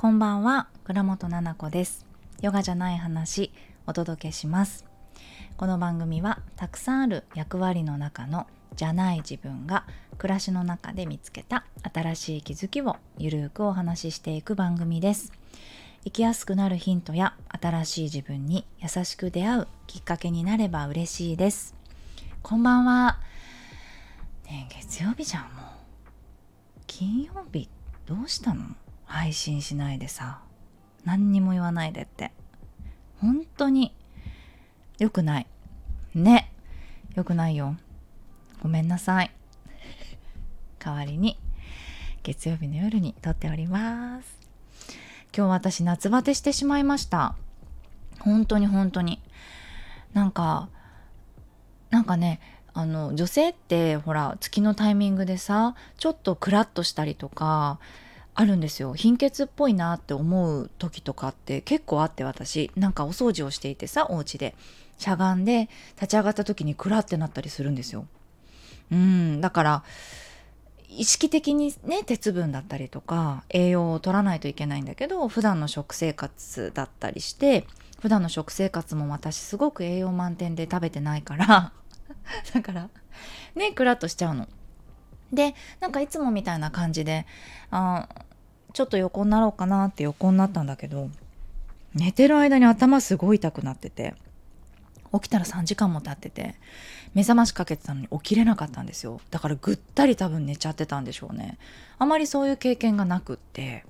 こんばんは倉本々子です。ヨガじゃない話お届けします。この番組はたくさんある役割の中のじゃない自分が暮らしの中で見つけた新しい気づきをゆるくお話ししていく番組です。生きやすくなるヒントや新しい自分に優しく出会うきっかけになれば嬉しいです。こんばんは。ね月曜日じゃんもう。金曜日どうしたの？配信しないでさ何にも言わないでって。本当に良くない。ね。良くないよ。ごめんなさい。代わりに月曜日の夜に撮っております。今日私夏バテしてしまいました。本当に本当に。なんかなんかねあの女性ってほら月のタイミングでさちょっとクラッとしたりとかあるんですよ。貧血っぽいなって思う時とかって結構あって私。なんかお掃除をしていてさお家で。しゃがんで立ち上がった時にクラってなったりするんですよ。うん。だから意識的にね鉄分だったりとか栄養を取らないといけないんだけど普段の食生活だったりして普段の食生活も私すごく栄養満点で食べてないから。だからねクラッとしちゃうの。でなんかいつもみたいな感じであちょっと横になろうかなって横になったんだけど寝てる間に頭すごい痛くなってて起きたら3時間も経ってて目覚ましかけてたのに起きれなかったんですよ。だからぐったり多分寝ちゃってたんでしょうね。あまりそういう経験がなくって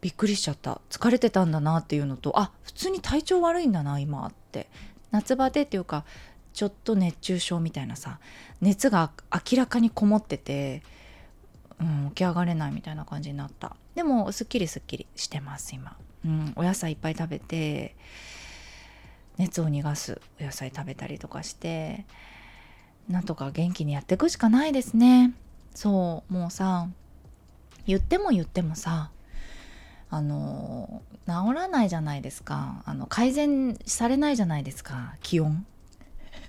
びっくりしちゃった。疲れてたんだなっていうのとあ普通に体調悪いんだな今って。夏バテっていうかちょっと熱中症みたいなさ熱が明らかにこもっててうん、起き上がれないみたいな感じになった。でもすっきりすっきりしてます今、うん、お野菜いっぱい食べて熱を逃がすお野菜食べたりとかしてなんとか元気にやっていくしかないですね。そうもうさ言っても言ってもさあの治らないじゃないですか。あの改善されないじゃないですか気温。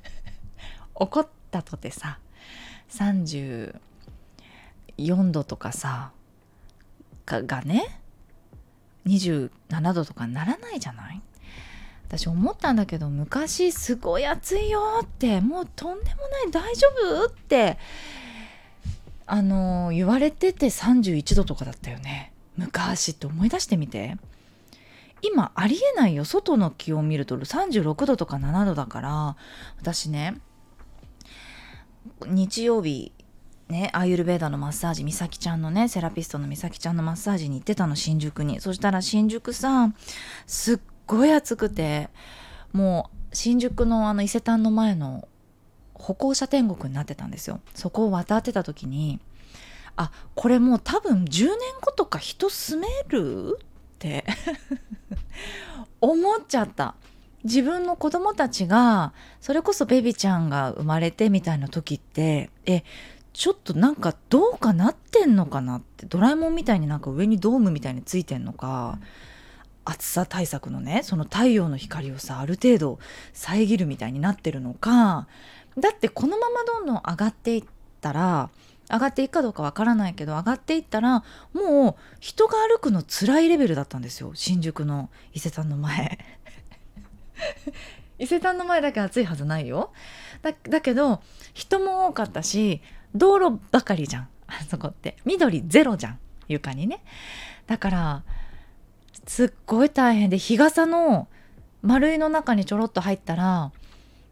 怒ったとてさ30 4度とかさがね27度とかならないじゃない？私思ったんだけど昔すごい暑いよってもうとんでもない大丈夫？ってあの言われてて31度とかだったよね。昔って思い出してみて。今ありえないよ。外の気温見ると36度とか7度だから私ね日曜日ね、アーユルベーダーのマッサージ、美咲ちゃんのね、セラピストの美咲ちゃんのマッサージに行ってたの、新宿に。そしたら新宿さ、すっごい暑くて、もう新宿のあの伊勢丹の前の歩行者天国になってたんですよ。そこを渡ってた時に、あ、これもう多分10年後とか人住める？って思っちゃった。自分の子供たちがそれこそベビちゃんが生まれてみたいな時ってえちょっとなんかどうかなってんのかなってドラえもんみたいになんか上にドームみたいについてんのか、暑さ対策のねその太陽の光をさある程度遮るみたいになってるのかだってこのままどんどん上がっていったら上がっていくかどうかわからないけど上がっていったらもう人が歩くの辛いレベルだったんですよ新宿の伊勢丹の前。伊勢丹の前だけ暑いはずないよ。だだけど人も多かったし道路ばかりじゃん。あ そこって。緑ゼロじゃん床にね。だからすっごい大変で日傘の丸いの中にちょろっと入ったら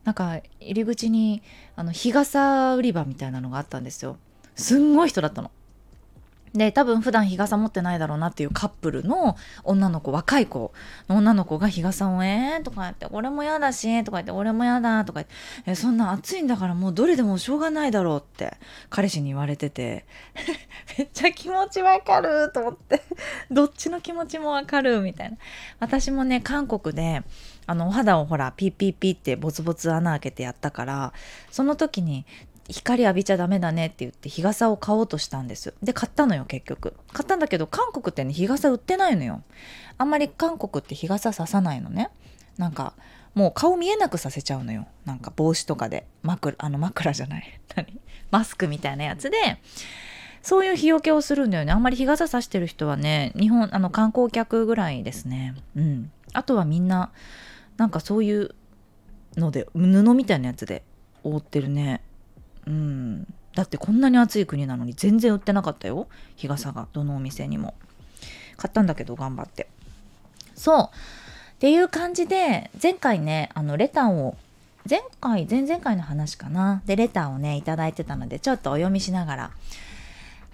なんか入り口にあの日傘売り場みたいなのがあったんですよ。すんごい人だったの。で多分普段日傘持ってないだろうなっていうカップルの女の子若い子の女の子が日傘を「えー」とか言って「俺も嫌だし」とか言って「俺も嫌だ」とか言って「えそんな暑いんだからもうどれでもしょうがないだろう」って彼氏に言われてて。めっちゃ気持ちわかると思って。どっちの気持ちもわかるみたいな。私もね韓国であのお肌をほらピッピッピッってボツボツ穴開けてやったからその時に光浴びちゃダメだねって言って日傘を買おうとしたんです。で買ったのよ結局。買ったんだけど韓国ってね日傘売ってないのよ。あんまり韓国って日傘ささないのね。なんかもう顔見えなくさせちゃうのよ。なんか帽子とかで。枕あの枕じゃない。何？マスクみたいなやつで。そういう日よけをするんだよね。あんまり日傘さしてる人はね日本あの観光客ぐらいですね。うん。あとはみんななんかそういうので布みたいなやつで覆ってるね。うん。だってこんなに暑い国なのに全然売ってなかったよ。日傘が。どのお店にも。買ったんだけど頑張って。そう。っていう感じで前回ねあのレターを前回前々回の話かな。でレターをね頂いてたのでちょっとお読みしながら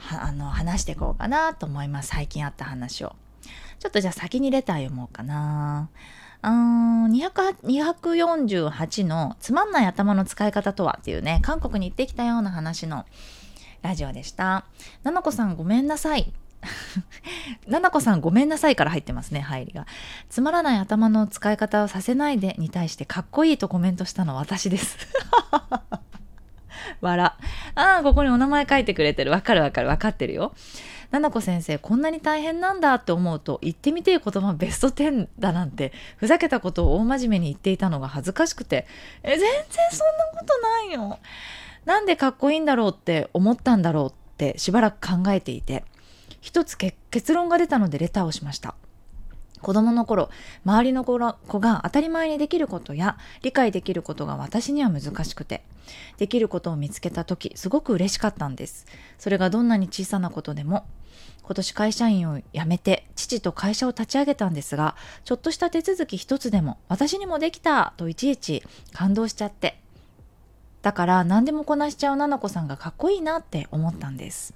あの話していこうかなと思います。最近あった話を。ちょっとじゃあ先にレター読もうかな。248のつまんない頭の使い方とはっていうね韓国に行ってきたような話のラジオでした。ななこさんごめんなさい。ななこさんごめんなさいから入ってますね入りが。つまらない頭の使い方をさせないでに対してかっこいいとコメントしたの私です。笑。ああここにお名前書いてくれてる。わかるわかる。わかってるよ。ななこ先生こんなに大変なんだって思うと言ってみてえ言葉ベスト10だなんてふざけたことを大真面目に言っていたのが恥ずかしくて。え全然そんなことないよ。なんでかっこいいんだろうって思ったんだろうってしばらく考えていて一つ結論が出たのでレターをしました。子供の頃周りの子が当たり前にできることや理解できることが私には難しくてできることを見つけた時すごく嬉しかったんです。それがどんなに小さなことでも今年会社員を辞めて父と会社を立ち上げたんですがちょっとした手続き一つでも私にもできたといちいち感動しちゃって。だから何でもこなしちゃう菜々子さんがかっこいいなって思ったんです。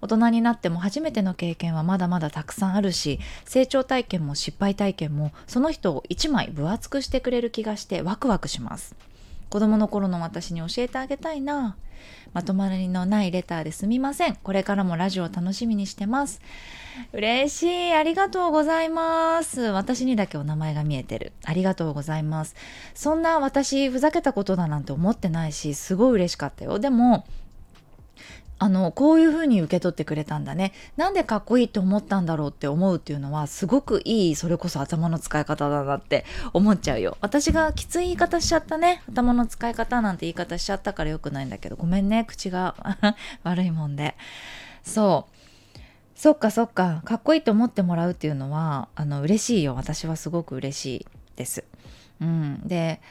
大人になっても初めての経験はまだまだたくさんあるし成長体験も失敗体験もその人を一枚分厚くしてくれる気がしてワクワクします。子供の頃の私に教えてあげたいな。まとまりのないレターですみません。これからもラジオ楽しみにしてます。嬉しい。ありがとうございます。私にだけお名前が見えてる。ありがとうございます。そんな私ふざけたことだなんて思ってないしすごい嬉しかったよ。でもあのこういう風に受け取ってくれたんだね。なんでかっこいいって思ったんだろうって思うっていうのはすごくいいそれこそ頭の使い方だなって思っちゃうよ。私がきつい言い方しちゃったね。頭の使い方なんて言い方しちゃったからよくないんだけどごめんね。口が 悪いもんで。そう。そっかそっか。かっこいいと思ってもらうっていうのはあの嬉しいよ。私はすごく嬉しいです。うん。で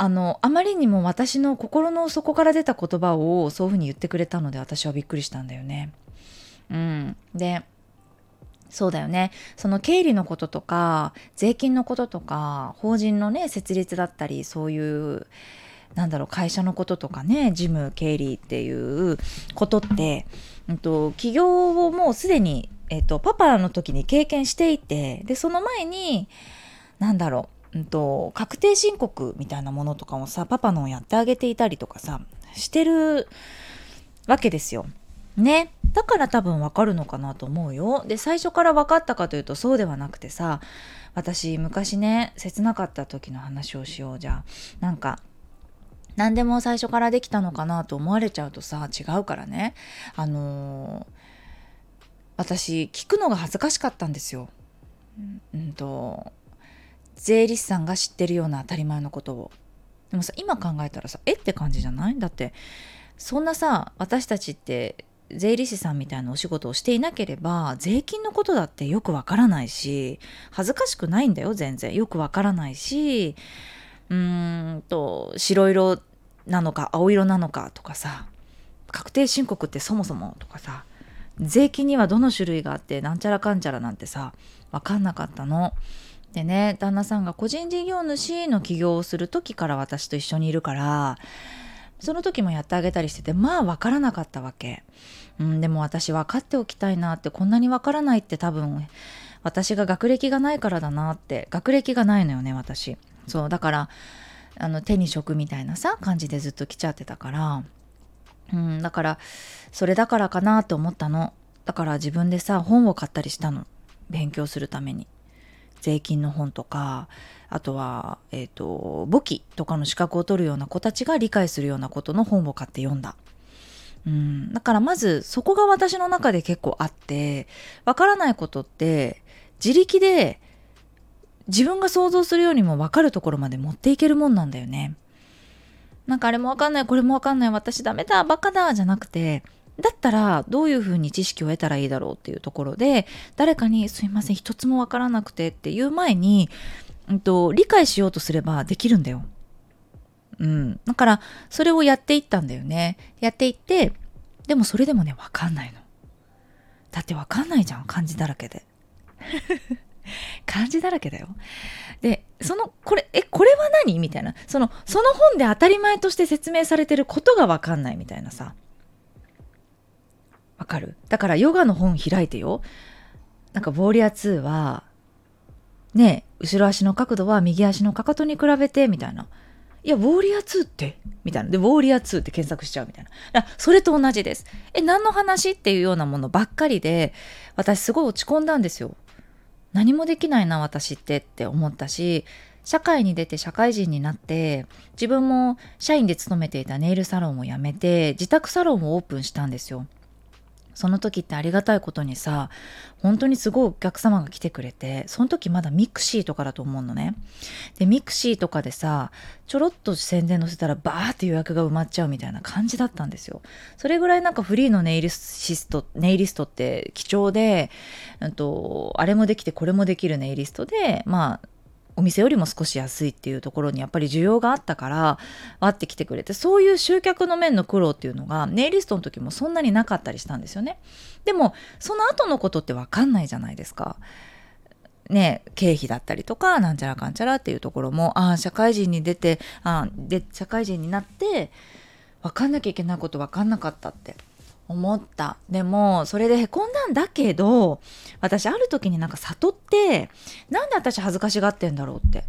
あのあまりにも私の心の底から出た言葉をそういうふうに言ってくれたので私はびっくりしたんだよね。うん、でそうだよねその経理のこととか税金のこととか法人のね設立だったりそういうなんだろう会社のこととかね事務経理っていうことって、うんと、企業をもうすでに、えっと、パパの時に経験していてでその前に何だろううんと、確定申告みたいなものとかもさパパのやってあげていたりとかさしてるわけですよ。ねだから多分わかるのかなと思うよ。で最初から分かったかというとそうではなくてさ私昔ね切なかった時の話をしようじゃあなんか何でも最初からできたのかなと思われちゃうとさ違うからねあのー、私聞くのが恥ずかしかったんですよ。うんと税理士さんが知ってるような当たり前のことを。でもさ今考えたらさえって感じじゃない？だってそんなさ私たちって税理士さんみたいなお仕事をしていなければ税金のことだってよくわからないし恥ずかしくないんだよ全然。よくわからないしうーんと白色なのか青色なのかとかさ確定申告ってそもそもとかさ税金にはどの種類があってなんちゃらかんちゃらなんてさ分かんなかったの。でね旦那さんが個人事業主の起業をする時から私と一緒にいるからその時もやってあげたりしててまあ分からなかったわけ、うん、でも私分かっておきたいなってこんなに分からないって多分私が学歴がないからだなって学歴がないのよね私。そうだからあの手に職みたいなさ感じでずっと来ちゃってたから、うん、だからそれだからかなと思ったの。だから自分でさ本を買ったりしたの。勉強するために。税金の本とかあとは、えーと、簿記とかの資格を取るような子たちが理解するようなことの本を買って読んだ。うん、だからまずそこが私の中で結構あってわからないことって自力で自分が想像するようにも分かるところまで持っていけるもんなんだよね。なんかあれもわかんないこれもわかんない私ダメだバカだじゃなくてだったらどういうふうに知識を得たらいいだろうっていうところで誰かに「すいません一つもわからなくて」っていう前に、うんと、理解しようとすればできるんだよ。うん。だからそれをやっていったんだよね。やっていってでもそれでもねわかんないの。だってわかんないじゃん漢字だらけで。漢字だらけだよ。で、その、これ、え、これは何？みたいな。その、その本で当たり前として説明されてることがわかんないみたいなさ。わかる？だからヨガの本開いてよ。なんか、ウォーリア2は、ね後ろ足の角度は右足のかかとに比べて、みたいな。いや、ウォーリア2って？みたいな。で、ウォーリア2って検索しちゃうみたいな。それと同じです。え、何の話っていうようなものばっかりで、私すごい落ち込んだんですよ。何もできないな、私ってって思ったし、社会に出て社会人になって自分も社員で勤めていたネイルサロンを辞めて自宅サロンをオープンしたんですよ。その時ってありがたいことにさ本当にすごいお客様が来てくれてその時まだ mixi とかだと思うのね。で mixi とかでさちょろっと宣伝載せたらバーって予約が埋まっちゃうみたいな感じだったんですよ。それぐらいなんかフリーのネイリストネイリストって貴重で、うんと、あれもできてこれもできるネイリストでまあお店よりも少し安いっていうところにやっぱり需要があったからわって来てくれてそういう集客の面の苦労っていうのがネイリストの時もそんなになかったりしたんですよね。でもその後のことって分かんないじゃないですか。ね、経費だったりとかなんちゃらかんちゃらっていうところもああ社会人に出てあで社会人になって分かんなきゃいけないこと分かんなかったって。思った。でもそれでへこんだんだけど私ある時になんか悟ってなんで私恥ずかしがってんだろうって。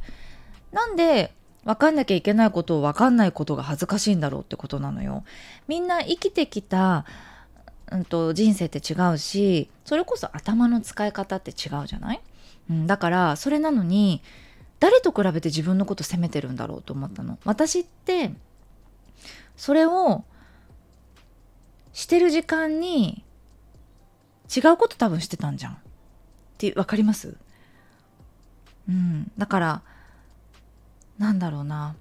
なんで分かんなきゃいけないことを分かんないことが恥ずかしいんだろうってことなのよ。みんな生きてきた、うんと、人生って違うしそれこそ頭の使い方って違うじゃない、うん、だからそれなのに誰と比べて自分のこと責めてるんだろうと思ったの。私ってそれをしてる時間に違うこと多分してたんじゃん。って分かります？うん。だから、なんだろうな。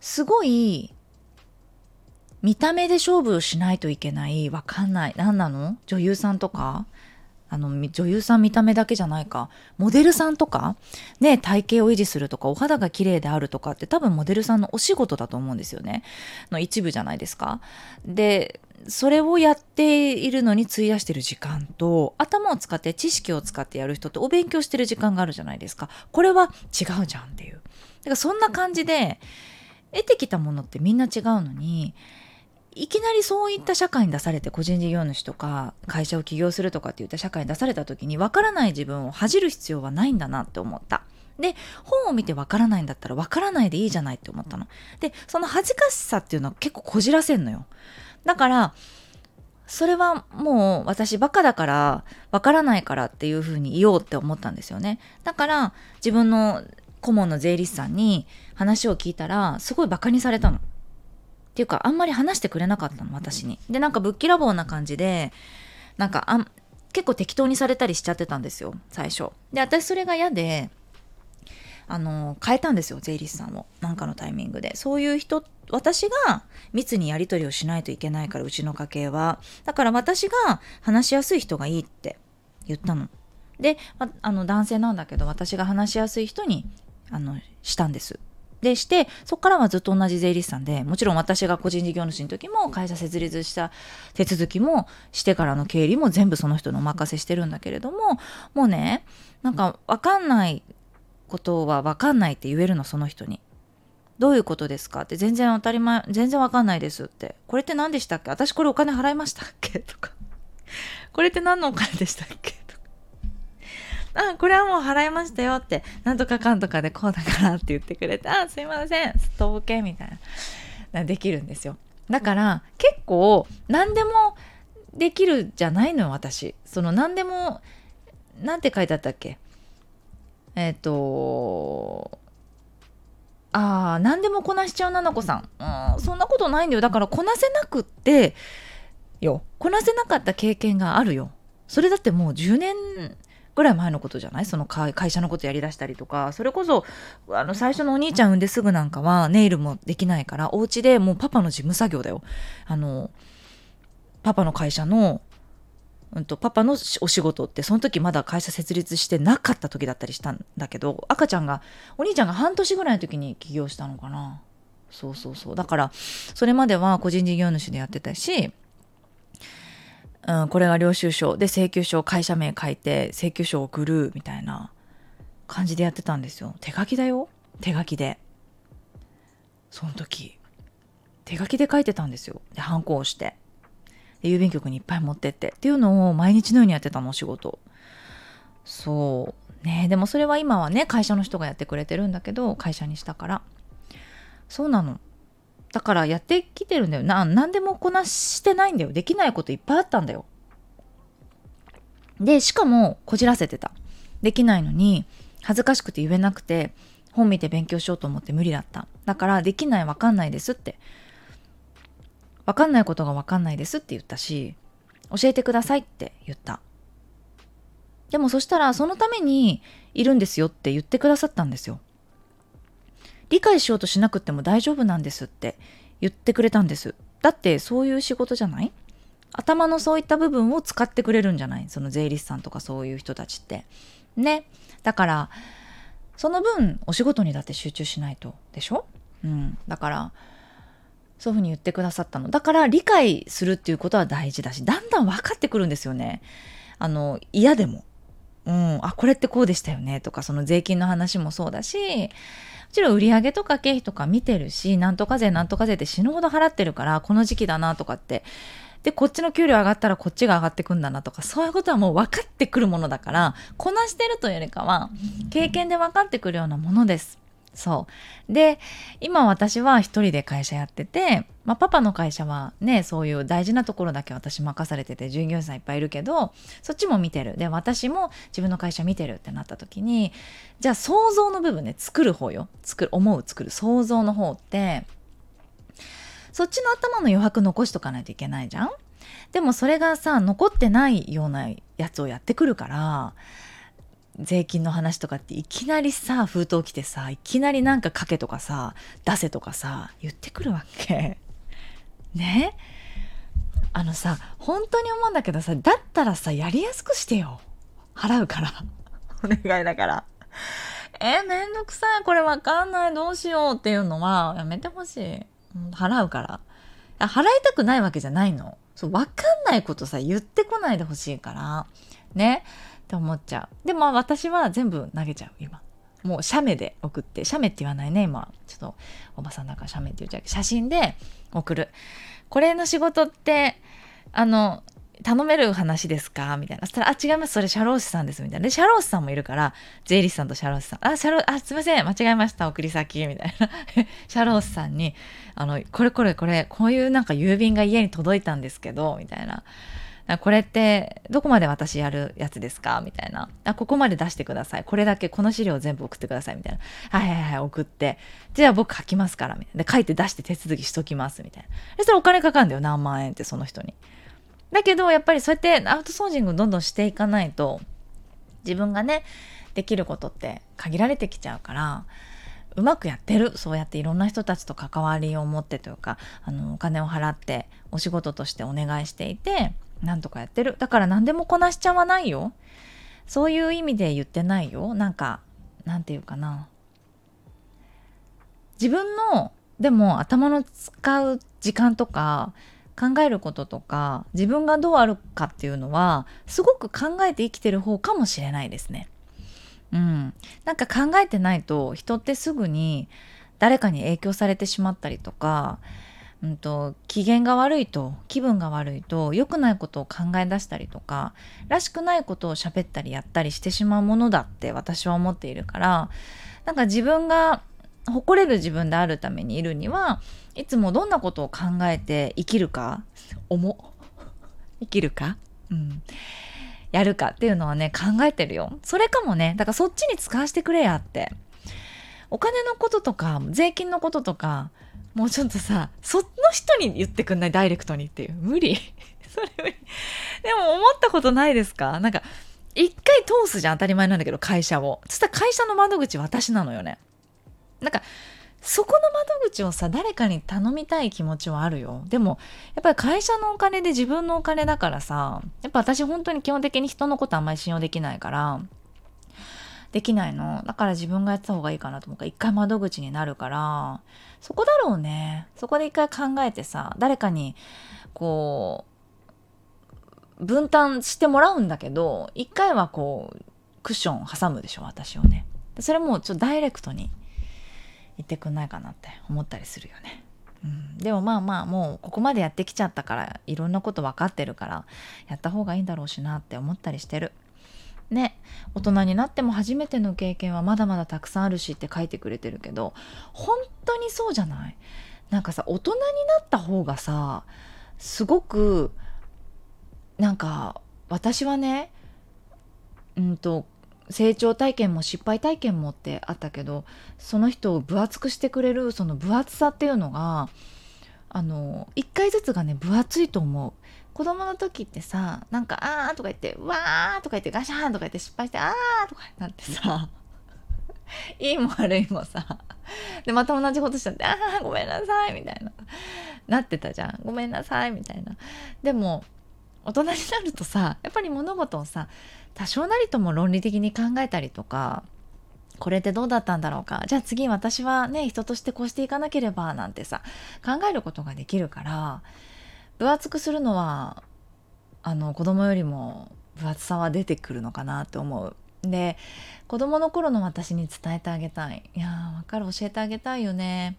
すごい、見た目で勝負をしないといけない。わかんない。何なの？女優さんとかあの女優さん見た目だけじゃないか。モデルさんとかね体型を維持するとかお肌が綺麗であるとかって多分モデルさんのお仕事だと思うんですよね。の一部じゃないですか。でそれをやっているのに費やしてる時間と頭を使って知識を使ってやる人ってお勉強してる時間があるじゃないですか。これは違うじゃんっていう。だからそんな感じで得てきたものってみんな違うのにいきなりそういった社会に出されて個人事業主とか会社を起業するとかっていった社会に出された時に分からない自分を恥じる必要はないんだなって思った。で本を見て分からないんだったら分からないでいいじゃないって思ったの。でその恥ずかしさっていうのは結構こじらせんのよ。だからそれはもう私バカだから分からないからっていうふうに言おうって思ったんですよね。だから自分の顧問の税理士さんに話を聞いたらすごいバカにされたの。ていうかあんまり話してくれなかったの私に。でなんかぶっきらぼうな感じでなんかあん結構適当にされたりしちゃってたんですよ最初。で私それが嫌であの変えたんですよ税理士さんを。何かのタイミングで。そういう人私が密にやり取りをしないといけないからうちの家系は。だから私が話しやすい人がいいって言ったの。であの男性なんだけど私が話しやすい人にあのしたんです。でしてそこからはずっと同じ税理士さんでもちろん私が個人事業主の時も会社設立した手続きもしてからの経理も全部その人のお任せしてるんだけれどももうねなんか分かんないことは分かんないって言えるのその人に。どういうことですかって全然当たり前全然わかんないですって。これって何でしたっけ？私これお金払いましたっけ？とか。これって何のお金でしたっけ？あ、これはもう払いましたよって、なんとかかんとかでこうだからって言ってくれて、あ、すいません、ストーケみたいな、できるんですよ。だから結構何でもできるじゃないのよ、私。その何でも、なんて書いてあったっけ？えっ、ー、と、ああ、何でもこなしちゃうななこさん。うん、そんなことないんだよ。だからこなせなくって、よ。こなせなかった経験があるよ。それだってもう10年ぐらい前のことじゃない？その会社のことやりだしたりとか。それこそあの最初のお兄ちゃん産んですぐなんかはネイルもできないからお家でもうパパの事務作業だよ。あのパパの会社のうんと、パパのお仕事ってその時まだ会社設立してなかった時だったりしたんだけど赤ちゃんがお兄ちゃんが半年ぐらいの時に起業したのかな。そうそうそう。だからそれまでは個人事業主でやってたし、うん、これが領収書。で請求書会社名書いて請求書を送るみたいな感じでやってたんですよ。手書きだよ。手書きで。その時手書きで書いてたんですよ。でハンコをして。郵便局にいっぱい持ってって。っていうのを毎日のようにやってたのお仕事。そう。ね。でもそれは今はね会社の人がやってくれてるんだけど会社にしたから。そうなの。だからやってきてるんだよ。な何でもこなしてないんだよ。できないこといっぱいあったんだよ。でしかもこじらせてた。できないのに恥ずかしくて言えなくて本見て勉強しようと思って無理だった。だからできないわかんないですって。わかんないことがわかんないですって言ったし、教えてくださいって言った。でもそしたらそのためにいるんですよって言ってくださったんですよ。理解しようとしなくても大丈夫なんですって言ってくれたんです。だってそういう仕事じゃない？頭のそういった部分を使ってくれるんじゃない？その税理士さんとかそういう人たちって。ね。だから、その分お仕事にだって集中しないとでしょ？うん。だから、そういうふうに言ってくださったの。だから理解するっていうことは大事だし、だんだん分かってくるんですよね。あの、嫌でも。うん、あ、これってこうでしたよねとか、その税金の話もそうだし、もちろん売上とか経費とか見てるし、なんとか税なんとか税って死ぬほど払ってるから、この時期だなとかって。で、こっちの給料上がったらこっちが上がってくんだなとか、そういうことはもう分かってくるものだから、こなしてるというよりかは、経験で分かってくるようなものです。そう。で、今私は一人で会社やってて、まあ、パパの会社はね、そういう大事なところだけ私任されてて、従業員さんいっぱいいるけど、そっちも見てる。で、私も自分の会社見てるってなった時に、じゃあ想像の部分ね、作る方よ。作る、思う、作る、想像の方って、そっちの頭の余白残しとかないといけないじゃんでもそれがさ、残ってないようなやつをやってくるから、税金の話とかっていきなりさ封筒来てさいきなりなんかかけとかさ出せとかさ言ってくるわけ。ね？あのさ本当に思うんだけどさだったらさやりやすくしてよ。払うから。お願いだから。えめんどくさい。これわかんない。どうしようっていうのはやめてほしい。払うから。払いたくないわけじゃないの。そうわかんないことさ言ってこないでほしいから。ね？って思っちゃうでも私は全部投げちゃう今もう写メで送って写メって言わないね今ちょっとおばさんだから写メって言っちゃう写真で送るこれの仕事ってあの頼める話ですか？みたいな。そしたら、あ、違います。それ、社労士さんです。みたいな。で、社労士さんもいるから、税理士さんと社労士さん。あ、社労、あ、すいません。間違えました。送り先。みたいな。社労士さんに、あの、これこれこれ、こういうなんか郵便が家に届いたんですけど、みたいな。これってどこまで私やるやつですか？みたいな。あ、ここまで出してください。これだけ、この資料全部送ってください。みたいな。はいはいはい、送って。じゃあ僕書きますから。みたいな。で、書いて出して手続きしときます。みたいな。でそしたらお金かかるんだよ。何万円ってその人に。だけど、やっぱりそうやってアウトソージングどんどんしていかないと、自分がね、できることって限られてきちゃうから、うまくやってるそうやっていろんな人たちと関わりを持ってというかあのお金を払ってお仕事としてお願いしていてなんとかやってる。だから何でもこなしちゃわないよ。そういう意味で言ってないよ。なんかなんていうかな。自分のでも頭の使う時間とか考えることとか自分がどうあるかっていうのはすごく考えて生きてる方かもしれないですね。うん、なんか考えてないと人ってすぐに誰かに影響されてしまったりとかうんと、機嫌が悪いと気分が悪いと良くないことを考え出したりとからしくないことを喋ったりやったりしてしまうものだって私は思っているからなんか自分が誇れる自分であるためにいるにはいつもどんなことを考えて生きるか思生きるかうんやるかっていうのはね考えてるよ。それかもねだからそっちに使わせてくれやって。お金のこととか税金のこととかもうちょっとさその人に言ってくんない？ダイレクトにっていう。無理。それ無理。でも思ったことないですか？なんか一回通すじゃん当たり前なんだけど会社を。そしたら会社の窓口私なのよね。なんかそこの窓口をさ誰かに頼みたい気持ちはあるよ。でもやっぱり会社のお金で自分のお金だからさやっぱ私本当に基本的に人のことあんまり信用できないからできないのだから自分がやってた方がいいかなと思うから一回窓口になるからそこだろうねそこで一回考えてさ誰かにこう分担してもらうんだけど一回はこうクッション挟むでしょ私をねそれもちょっとダイレクトに言ってくんないかなって思ったりするよね。うん、でもまあまあもうここまでやってきちゃったからいろんなこと分かってるからやった方がいいんだろうしなって思ったりしてる。ね大人になっても初めての経験はまだまだたくさんあるしって書いてくれてるけど本当にそうじゃない？なんかさ大人になった方がさすごくなんか私はねうんと成長体験も失敗体験もってあったけどその人を分厚くしてくれるその分厚さっていうのがあの1回ずつがね分厚いと思う。子供の時ってさなんか「あー」とか言って「わー」とか言ってガシャーンとか言って失敗して「あー」とかなってさ いいも悪いもさでまた同じことしちゃって「あーごめんなさい」みたいななってたじゃん「ごめんなさい」みたいな。でも大人になるとさやっぱり物事をさ多少なりとも論理的に考えたりとかこれってどうだったんだろうかじゃあ次私はね人としてこうしていかなければなんてさ考えることができるから分厚くするのはあの子供よりも分厚さは出てくるのかなって思う。で子供の頃の私に伝えてあげたい。いやーわかる教えてあげたいよね。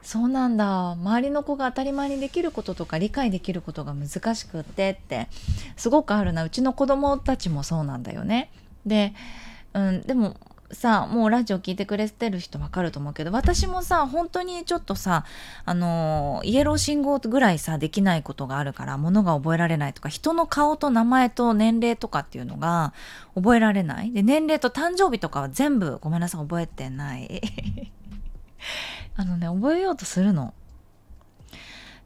そうなんだ周りの子が当たり前にできることとか理解できることが難しくってってすごくあるなうちの子供たちもそうなんだよね。で、うん、でもさもうラジオ聞いてくれてる人わかると思うけど私もさ本当にちょっとさあのイエロー信号ぐらいさできないことがあるから物が覚えられないとか人の顔と名前と年齢とかっていうのが覚えられない。で年齢と誕生日とかは全部ごめんなさい覚えてない。あのね覚えようとするの。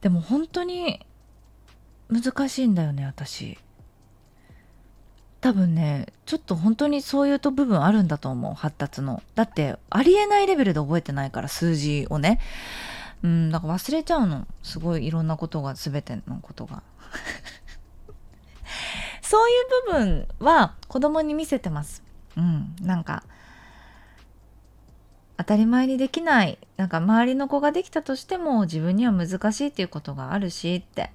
でも本当に難しいんだよね私。多分ねちょっと本当にそういうと部分あるんだと思う発達の。だってありえないレベルで覚えてないから数字をね。うんだから忘れちゃうの。すごいいろんなことが全てのことが。そういう部分は子供に見せてます。うんなんか当たり前にできない。なんか周りの子ができたとしても自分には難しいっていうことがあるしって。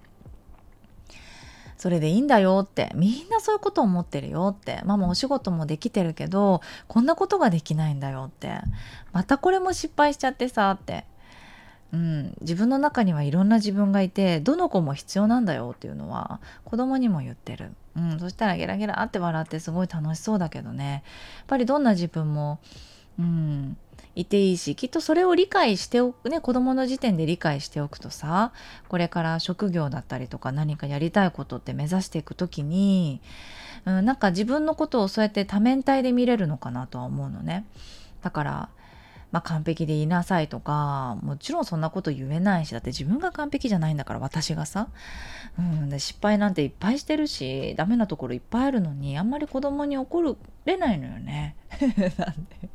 それでいいんだよってみんなそういうこと思ってるよってママお仕事もできてるけどこんなことができないんだよってまたこれも失敗しちゃってさってうん、自分の中にはいろんな自分がいてどの子も必要なんだよっていうのは子供にも言ってる、うん、そしたらゲラゲラって笑ってすごい楽しそうだけどね。やっぱりどんな自分も、うん、いていいしきっとそれを理解しておくね子供の時点で理解しておくとさこれから職業だったりとか何かやりたいことって目指していく時に、うん、なんか自分のことをそうやって多面体で見れるのかなとは思うのね。だからまあ、完璧でいなさいとかもちろんそんなこと言えないしだって自分が完璧じゃないんだから私がさ、うん、で失敗なんていっぱいしてるしダメなところいっぱいあるのにあんまり子供に怒れないのよね。なんで。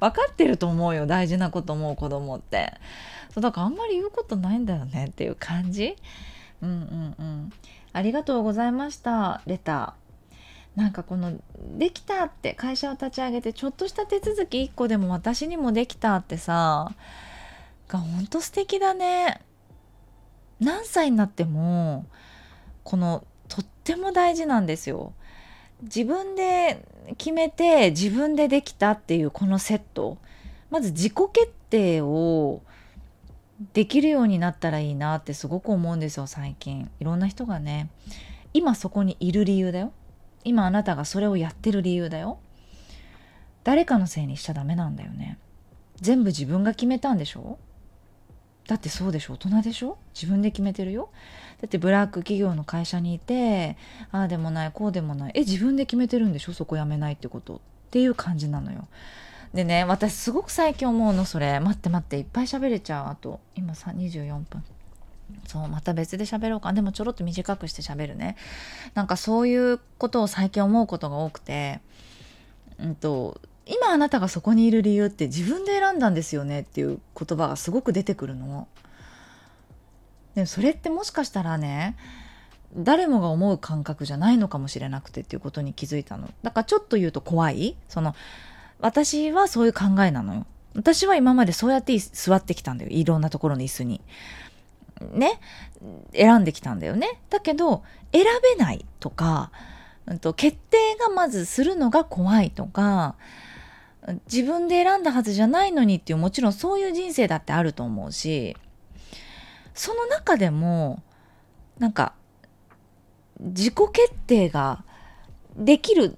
分かってると思うよ大事なこと思う子供って。そうだからあんまり言うことないんだよねっていう感じ。うんうんうん。ありがとうございましたレター。なんかこのできたって会社を立ち上げてちょっとした手続き1個でも私にもできたってさがほんと素敵だね。何歳になってもこのとっても大事なんですよ。自分で決めて自分でできたっていうこのセット。まず自己決定をできるようになったらいいなってすごく思うんですよ最近。いろんな人がね。今そこにいる理由だよ。今あなたがそれをやってる理由だよ。誰かのせいにしちゃダメなんだよね。全部自分が決めたんでしょ。だってそうでしょ。大人でしょ。自分で決めてるよ。だってブラック企業の会社にいてああでもないこうでもない。え自分で決めてるんでしょ。そこ辞めないってこと。っていう感じなのよ。でね私すごく最近思うのそれ。待って待って。いっぱい喋れちゃう。あと今さ24分。そうまた別で喋ろうかでもちょろっと短くして喋るねなんかそういうことを最近思うことが多くてうんと今あなたがそこにいる理由って自分で選んだんですよねっていう言葉がすごく出てくるの。でもそれってもしかしたらね誰もが思う感覚じゃないのかもしれなくてっていうことに気づいたの。だからちょっと言うと怖いその私はそういう考えなのよ。私は今までそうやって座ってきたんだよ。いろんなところの椅子に。ね。選んできたんだよね。だけど、選べないとか、うんと、決定がまずするのが怖いとか、自分で選んだはずじゃないのにっていうもちろんそういう人生だってあると思うしその中でもなんか自己決定ができる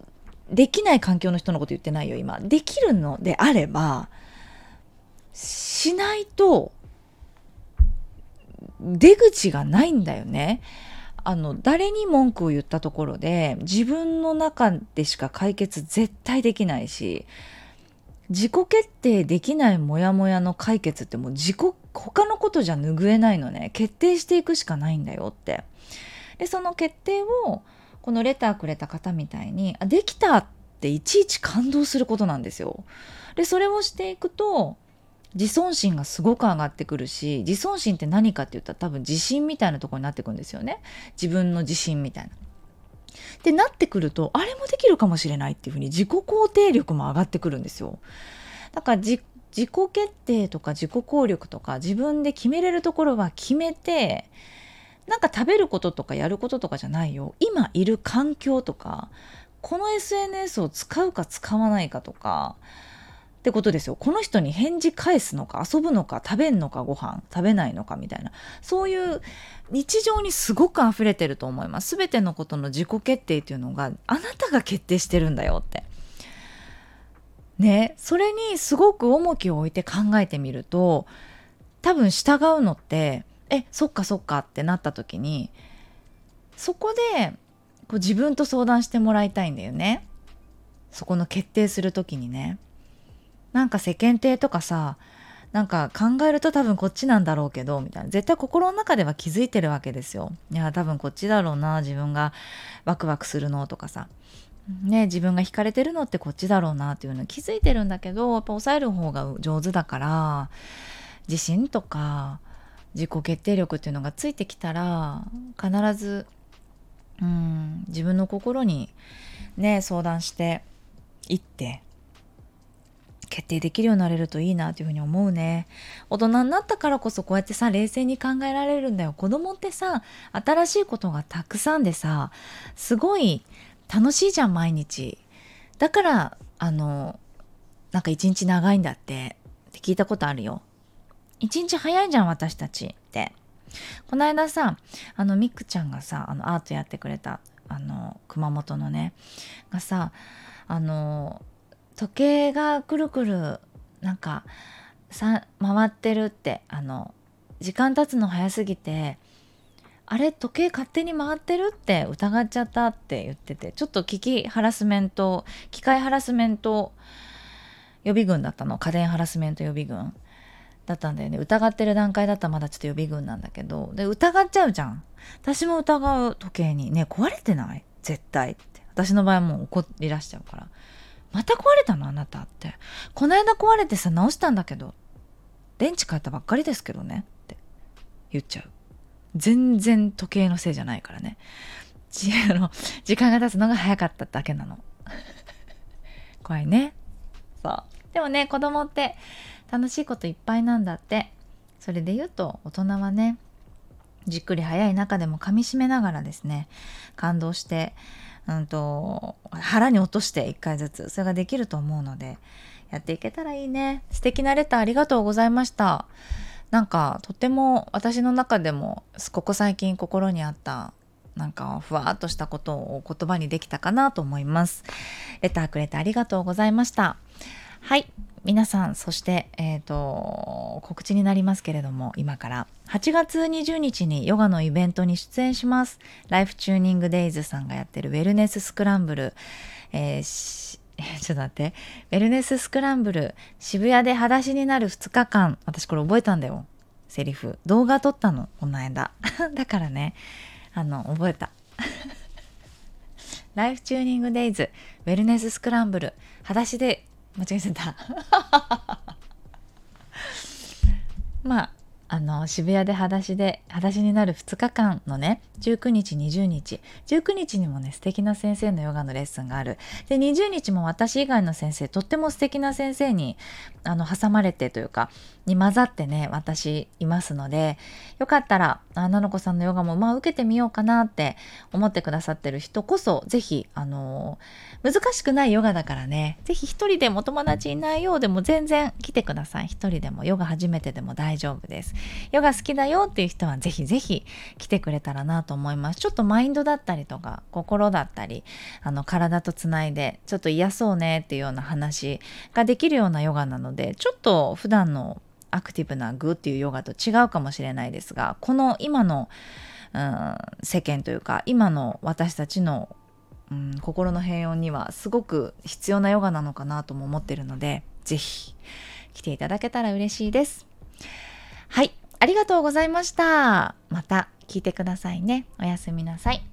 できない環境の人のこと言ってないよ今できるのであればしないと出口がないんだよね。あの誰に文句を言ったところで自分の中でしか解決絶対できないし自己決定できないモヤモヤの解決ってもう自己他のことじゃ拭えないのね。決定していくしかないんだよって。でその決定をこのレターくれた方みたいにあできたっていちいち感動することなんですよ。でそれをしていくと自尊心がすごく上がってくるし自尊心って何かって言ったら多分自信みたいなところになってくんですよね自分の自信みたいな。ってなってくるとあれもできるかもしれないっていうふうに自己肯定力も上がってくるんですよ。だから自己決定とか自己効力とか自分で決めれるところは決めてなんか食べることとかやることとかじゃないよ今いる環境とかこの SNS を使うか使わないかとかってことですよ。この人に返事返すのか遊ぶのか食べんのかご飯食べないのかみたいなそういう日常にすごく溢れてると思います。全てのことの自己決定っていうのがあなたが決定してるんだよって。ねそれにすごく重きを置いて考えてみると多分従うのってえそっかそっかってなった時にそこでこう自分と相談してもらいたいんだよね。そこの決定する時にね。なんか世間体とかさなんか考えると多分こっちなんだろうけどみたいな絶対心の中では気づいてるわけですよ。いや多分こっちだろうな自分がワクワクするのとかさね自分が惹かれてるのってこっちだろうなっていうの気づいてるんだけどやっぱ抑える方が上手だから自信とか自己決定力っていうのがついてきたら必ずうん自分の心にね相談していって決定できるようになれるといいなというふうに思うね。大人になったからこそこうやってさ冷静に考えられるんだよ。子供ってさ新しいことがたくさんでさすごい楽しいじゃん毎日。だからあのなんか一日長いんだって。って聞いたことあるよ。一日早いじゃん私たちって。この間さあのミックちゃんがさあのアートやってくれたあの熊本のね。がさあの時計がくるくるなんかさ回ってるってあの時間経つの早すぎてあれ時計勝手に回ってるって疑っちゃったって言っててちょっと機器ハラスメント機械ハラスメント予備軍だったの家電ハラスメント予備軍。だったんだよね。疑ってる段階だったらまだちょっと予備軍なんだけどで疑っちゃうじゃん。私も疑う時計に。ね壊れてない？絶対って。私の場合はもう怒り出しちゃうから。また壊れたの？あなたって。この間壊れてさ、直したんだけど、電池変えたばっかりですけどねって言っちゃう。全然時計のせいじゃないからね。あの時間が経つのが早かっただけなの。怖いね。そう。でもね、子供って楽しいこといっぱいなんだって。それで言うと、大人はね、じっくり早い中でも噛みしめながらですね、感動して、うんと、腹に落として1回ずつ。それができると思うのでやっていけたらいいね。素敵なレターありがとうございました。なんかとても私の中でもここ最近心にあったなんかふわっとしたことを言葉にできたかなと思います。レターくれてありがとうございました。はい。皆さんそして、えーと、告知になりますけれども今から。8月20日にヨガのイベントに出演します。ライフチューニングデイズさんがやってるウェルネススクランブル、えー、ちょっと待って。ウェルネススクランブル、渋谷で裸足になる2日間。私これ覚えたんだよ。セリフ。動画撮ったの。この間。だからね。あの覚えた。ライフチューニングデイズ。ウェルネススクランブル。裸足で間違えちゃった。まああの渋谷で裸足で裸足になる2日間のね19日20日。19日にもね素敵な先生のヨガのレッスンがある。で20日も私以外の先生とっても素敵な先生にあの挟まれてというかに混ざってね私いますのでよかったらあなのこさんのヨガもまあ受けてみようかなって思ってくださってる人こそ是非あの難しくないヨガだからね。是非一人でも友達いないようでも全然来てください。一人でもヨガ初めてでも大丈夫です。ヨガ好きだよっていう人は是非是非来てくれたらなとと思いますちょっとマインドだったりとか心だったりあの体とつないでちょっと嫌そうねっていうような話ができるようなヨガなのでちょっと普段のアクティブなグっていうヨガと違うかもしれないですがこの今の、うん、世間というか今の私たちの、うん、心の平穏にはすごく必要なヨガなのかなとも思ってるので是非来ていただけたら嬉しいです。はいありがとうございました。また聞いてくださいね。おやすみなさい。